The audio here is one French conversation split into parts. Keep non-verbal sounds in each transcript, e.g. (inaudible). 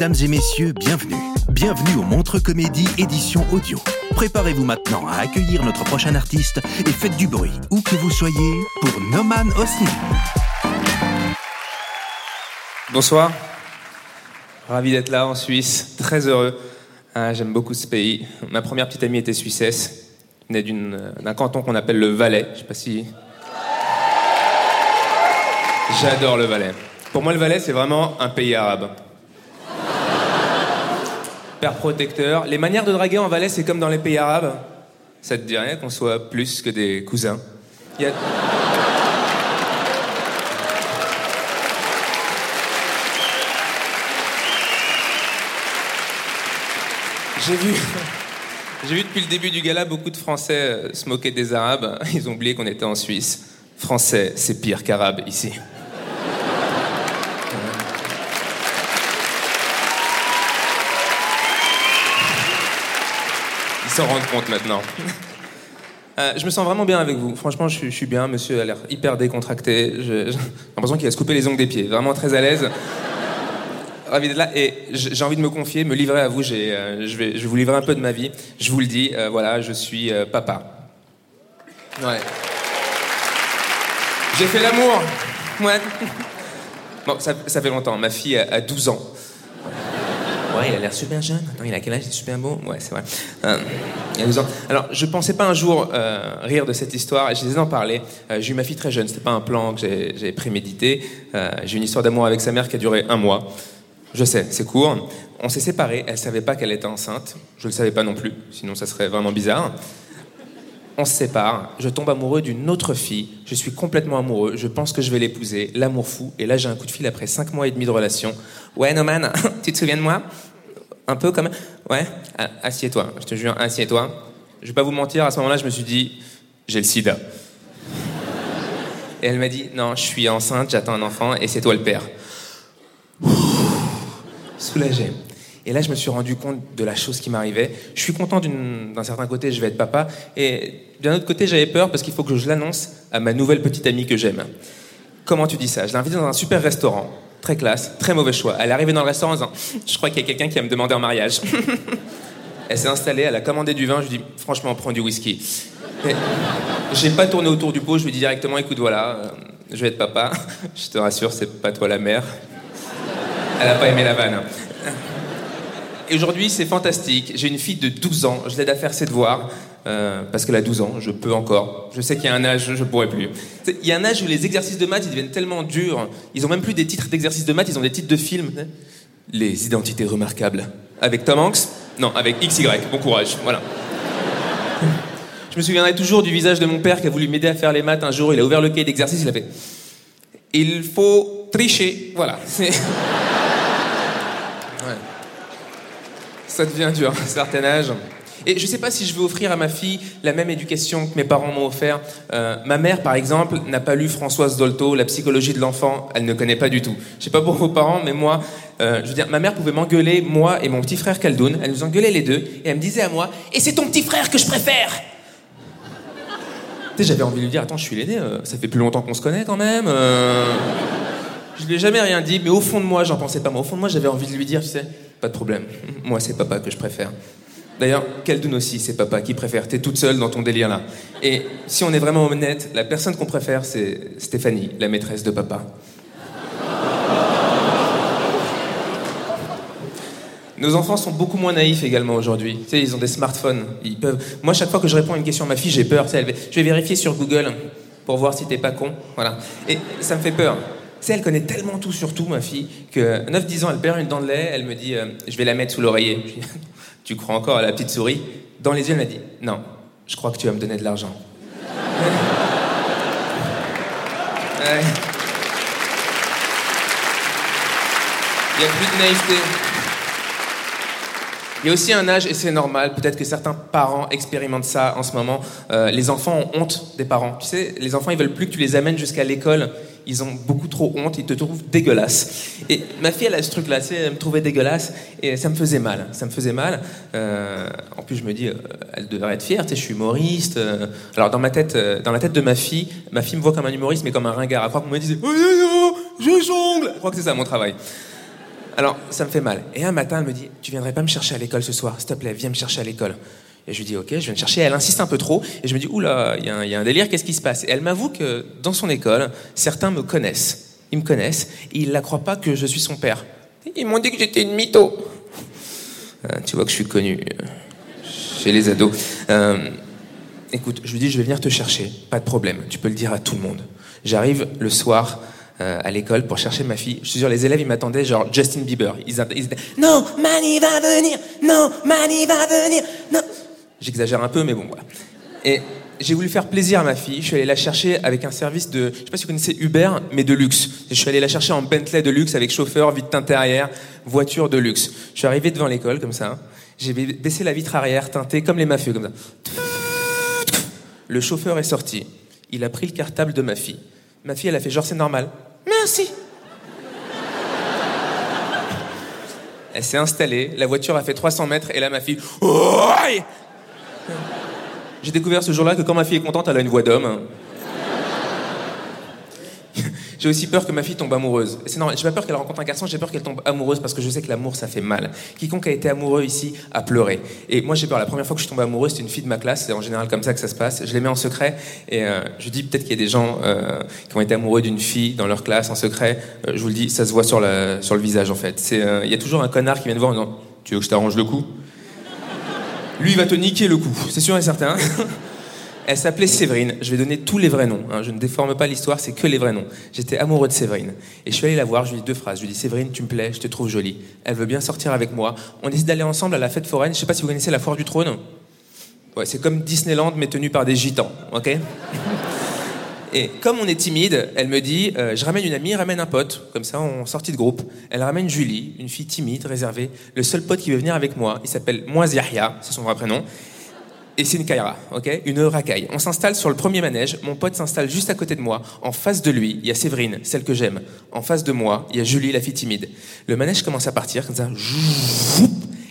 Mesdames et messieurs, bienvenue. Bienvenue au Montre Comédie édition audio. Préparez-vous maintenant à accueillir notre prochain artiste et faites du bruit, où que vous soyez, pour Noman Osni. Bonsoir. Ravi d'être là en Suisse. Très heureux. Ah, J'aime beaucoup ce pays. Ma première petite amie était suissesse. Venait d'une- d'un canton qu'on appelle le Valais. Je sais pas si. J'adore le Valais. Pour moi, le Valais, c'est vraiment un pays arabe. Père protecteur. Les manières de draguer en Valais, c'est comme dans les pays arabes. Ça te dirait qu'on soit plus que des cousins Il y a- J'ai vu, (laughs) j'ai vu depuis le début du gala beaucoup de Français euh, se moquer des Arabes. Ils ont oublié qu'on était en Suisse. Français, c'est pire qu'Arabe ici. S'en rendent compte maintenant. Euh, je me sens vraiment bien avec vous. Franchement, je suis, bien. Monsieur a l'air hyper décontracté. J'ai l'impression qu'il va se couper les ongles des pieds. Vraiment très à l'aise. Ravi d'être là et j'ai envie de me confier, me livrer à vous. Euh, je, vais, je vous livrer un peu de ma vie. Je vous le dis, euh, voilà, je suis papa. Ouais. J'ai fait l'amour. Ouais. Bon, ça, fait longtemps. Ma fille a 12 ans. Il a l'air super jeune. Attends, il a quel âge? Il est super beau? Ouais, c'est vrai. Euh, il a 12 ans. Alors, je pensais pas un jour euh, rire de cette histoire. Je les en parler. Euh, j'ai eu ma fille très jeune. C'était pas un plan que j'ai j'ai prémédité. Euh, j'ai eu une histoire d'amour avec sa mère qui a duré un mois. Je sais, c'est court. On s'est séparés. Elle savait pas qu'elle était enceinte. Je le savais pas non plus. Sinon, ça serait vraiment bizarre. On se sépare, je tombe amoureux d'une autre fille, je suis complètement amoureux, je pense que je vais l'épouser, l'amour fou, et là j'ai un coup de fil après 5 mois et demi de relation. Ouais, Noman, (laughs) tu te souviens de moi? Un peu même Ouais Assieds-toi, je te jure, assieds-toi. Je vais pas vous mentir, à ce moment-là, je me suis dit, j'ai le sida. Et elle m'a dit, non, je suis enceinte, j'attends un enfant, et c'est toi le père. Soulagé. Et là, je me suis rendu compte de la chose qui m'arrivait. Je suis content d'un certain côté, je vais être papa. Et d'un autre côté, j'avais peur parce qu'il faut que je l'annonce à ma nouvelle petite amie que j'aime. Comment tu dis ça? Je l'ai invitée dans un super restaurant. Très classe, très mauvais choix. Elle est arrivée dans le restaurant en disant Je crois qu'il y a quelqu'un qui va me demander en mariage. (laughs) elle s'est installée, elle a commandé du vin. Je lui dit Franchement, prends du whisky. J'ai pas tourné autour du pot, je lui dit directement Écoute, voilà, euh, je vais être papa. (laughs) Je te rassure, c'est pas toi la mère. Elle a pas aimé la vanne. Et aujourd'hui, c'est fantastique. J'ai une fille de 12 ans. Je l'aide à faire ses devoirs. euh, parce qu'elle a 12 ans, je peux encore. Je sais qu'il y a un âge, je pourrais plus. Il y a un âge où les exercices de maths, ils deviennent tellement durs. Ils ont même plus des titres d'exercices de maths, ils ont des titres de films. Les identités remarquables. Avec Tom Hanks? Non, avec XY. Bon courage. Voilà. Je me souviendrai toujours du visage de mon père qui a voulu m'aider à faire les maths. Un jour, il a ouvert le cahier d'exercice, il a fait Il faut tricher. Voilà. C'est- Ouais. Ça devient dur à un certain âge. Et je sais pas si je vais offrir à ma fille la même éducation que mes parents m'ont offert. Euh, ma mère, par exemple, n'a pas lu Françoise Dolto, La psychologie de l'enfant. Elle ne connaît pas du tout. Je sais pas pour vos parents, mais moi, euh, je veux dire, ma mère pouvait m'engueuler, moi et mon petit frère Kaldoun. Elle nous engueulait les deux, et elle me disait à moi Et c'est ton petit frère que je préfère Tu sais, j'avais envie de lui dire Attends, je suis l'aîné, euh, ça fait plus longtemps qu'on se connaît quand même. Je lui ai jamais rien dit, mais au fond de moi, j'en pensais pas. Moi, au fond de moi, j'avais envie de lui dire, tu sais, pas de problème. Moi, c'est papa que je préfère. D'ailleurs, nos six c'est papa qui préfère? T'es toute seule dans ton délire là. Et si on est vraiment honnête, la personne qu'on préfère, c'est Stéphanie, la maîtresse de papa. Nos enfants sont beaucoup moins naïfs également aujourd'hui. Tu sais, ils ont des smartphones. Ils peuvent. Moi, chaque fois que je réponds à une question à ma fille, j'ai peur. Tu sais. Je vais vérifier sur Google pour voir si t'es pas con. Voilà. Et ça me fait peur. Sais, elle connaît tellement tout sur tout, ma fille, que 9-10 ans, elle perd une dent de lait, elle me dit euh, Je vais la mettre sous l'oreiller. (laughs) Tu crois encore à la petite souris? Dans les yeux, elle m'a dit Non, je crois que tu vas me donner de l'argent. (laughs) Il n'y a plus de naïveté. Il y a aussi un âge, et c'est normal, peut-être que certains parents expérimentent ça en ce moment. euh, les enfants ont honte des parents. Tu sais, les enfants, ils veulent plus que tu les amènes jusqu'à l'école. Ils ont beaucoup trop honte, ils te trouvent dégueulasse. Et ma fille, elle a ce truc-là, elle me trouvait dégueulasse, et ça me faisait mal. Ça me faisait mal. Euh, en plus, je me dis, euh, elle devrait être fière, tu sais, je suis humoriste. euh. alors, dans ma tête, dans la tête de ma fille, ma fille me voit comme un humoriste, mais comme un ringard. Elle croit qu'on me disait, oh, yo, yo, je jongle. Je crois que c'est ça mon travail. Alors, ça me fait mal. Et un matin, elle me dit Tu viendrais pas me chercher à l'école ce soir S'il te plaît, viens me chercher à l'école. Et je lui dis Ok, je viens te chercher. Elle insiste un peu trop. Et je me dis Oula, il y, a un- délire, qu'est-ce qui se passe? Et elle m'avoue que dans son école, certains me connaissent. Ils me connaissent. Et ils ne la croient pas que je suis son père. Ils m'ont dit que j'étais une mytho. Ah, tu vois que je suis connu euh, chez les ados. Euh, écoute, je lui dis Je vais venir te chercher. Pas de problème. Tu peux le dire à tout le monde. J'arrive le soir euh, à l'école pour chercher ma fille. Je suis sûr, les élèves, ils m'attendaient genre Justin Bieber. Ils, ils non, Mani va venir, non, Mani va venir, non. J'exagère un peu, mais bon, voilà. Et j'ai voulu faire plaisir à ma fille. Je suis allé la chercher avec un service de, je sais pas si vous connaissez Uber, mais de luxe. Je suis allé la chercher en Bentley de luxe avec chauffeur, vitre teintée arrière, voiture de luxe. Je suis arrivé devant l'école comme ça. J'ai ba- baissé la vitre arrière, teintée comme les mafieux, comme ça. Le chauffeur est sorti. Il a pris le cartable de ma fille. Ma fille, elle a fait genre c'est normal. Merci. Elle s'est installée, la voiture a fait 300 mètres et là ma fille. J'ai découvert ce jour-là que quand ma fille est contente, elle a une voix d'homme. (laughs) J'ai aussi peur que ma fille tombe amoureuse. C'est normal, j'ai pas peur qu'elle rencontre un garçon, j'ai peur qu'elle tombe amoureuse parce que je sais que l'amour ça fait mal. Quiconque a été amoureux ici a pleuré. Et moi j'ai peur, la première fois que je suis tombé amoureux, c'était une fille de ma classe, c'est en général comme ça que ça se passe. Je les mets en secret et euh, je dis peut-être qu'il y a des gens euh, qui ont été amoureux d'une fille dans leur classe en secret. Euh, je vous le dis, ça se voit sur, le visage en fait. Il y a toujours un connard qui vient te voir en disant Tu veux que je t'arrange le coup Lui il va te niquer le coup, c'est sûr et certain. (laughs) Elle s'appelait Séverine. Je vais donner tous les vrais noms. hein. Je ne déforme pas l'histoire, c'est que les vrais noms. J'étais amoureux de Séverine. Et je suis allé la voir, je lui dis deux phrases. Je lui dis Séverine, tu me plais, je te trouve jolie. Elle veut bien sortir avec moi. On décide d'aller ensemble à la fête foraine. Je sais pas si vous connaissez la foire du trône. Ouais, c'est comme Disneyland, mais tenu par des gitans, ok? Et comme on est timide, elle me dit euh, Je ramène une amie, ramène un pote. Comme ça, on sortit de groupe. Elle ramène Julie, une fille timide, réservée. Le seul pote qui veut venir avec moi, il s'appelle Moise Yahya, c'est son vrai prénom. Et c'est une Kaira, ok? Une racaille. On s'installe sur le premier manège. Mon pote s'installe juste à côté de moi. En face de lui, il y a Séverine, celle que j'aime. En face de moi, il y a Julie, la fille timide. Le manège commence à partir, comme ça.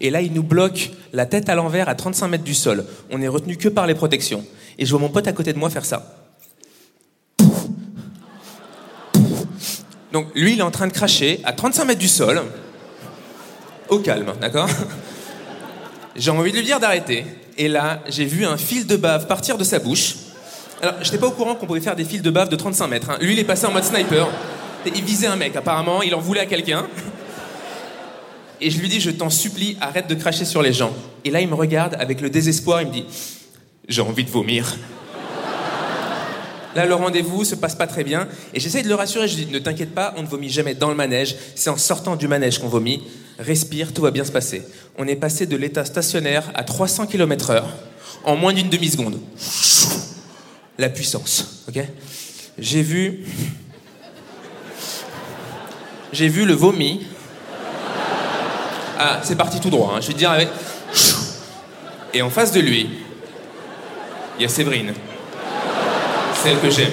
Et là, il nous bloque la tête à l'envers à 35 mètres du sol. On est retenu que par les protections. Et je vois mon pote à côté de moi faire ça. Donc lui, il est en train de cracher à 35 mètres du sol. Au calme, d'accord J'ai envie de lui dire d'arrêter. Et là, j'ai vu un fil de bave partir de sa bouche. Alors, j'étais pas au courant qu'on pouvait faire des fils de bave de 35 mètres. hein. Lui, il est passé en mode sniper. Il visait un mec, apparemment. Il en voulait à quelqu'un. Et je lui dis, je t'en supplie, arrête de cracher sur les gens. Et là, il me regarde avec le désespoir. Il me dit, j'ai envie de vomir. Là, le rendez-vous se passe pas très bien. Et j'essaye de le rassurer. Je lui dis, ne t'inquiète pas, on ne vomit jamais dans le manège. C'est en sortant du manège qu'on vomit. Respire, tout va bien se passer. On est passé de l'état stationnaire à 300 km/h en moins d'une demi-seconde. La puissance, ok? J'ai vu. J'ai vu le vomi. Ah, c'est parti tout droit, hein, je vais te. Et en face de lui, il y a Séverine celle que j'aime.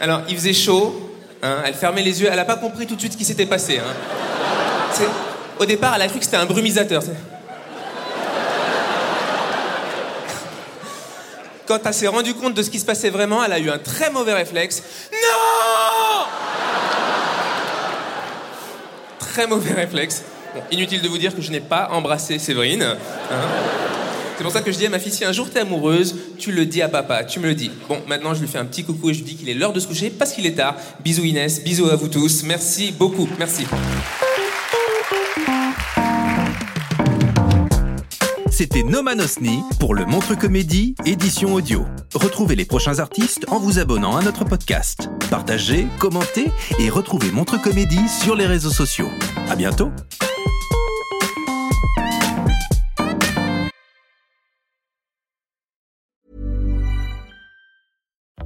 Alors, il faisait chaud, hein, elle fermait les yeux, elle n'a pas compris tout de suite ce qui s'était passé. hein. Au départ, elle a cru que c'était un brumisateur. Quand elle s'est rendue compte de ce qui se passait vraiment, elle a eu un très mauvais réflexe. Non Très mauvais réflexe. Inutile de vous dire que je n'ai pas embrassé Séverine. hein. C'est pour ça que je dis à ma fille, si un jour t'es amoureuse, tu le dis à papa, tu me le dis. Bon, maintenant je lui fais un petit coucou et je lui dis qu'il est l'heure de se coucher parce qu'il est tard. Bisous Inès, bisous à vous tous. Merci beaucoup, merci. C'était Noman Osni pour le Montre Comédie, édition audio. Retrouvez les prochains artistes en vous abonnant à notre podcast. Partagez, commentez et retrouvez Montre Comédie sur les réseaux sociaux. À bientôt!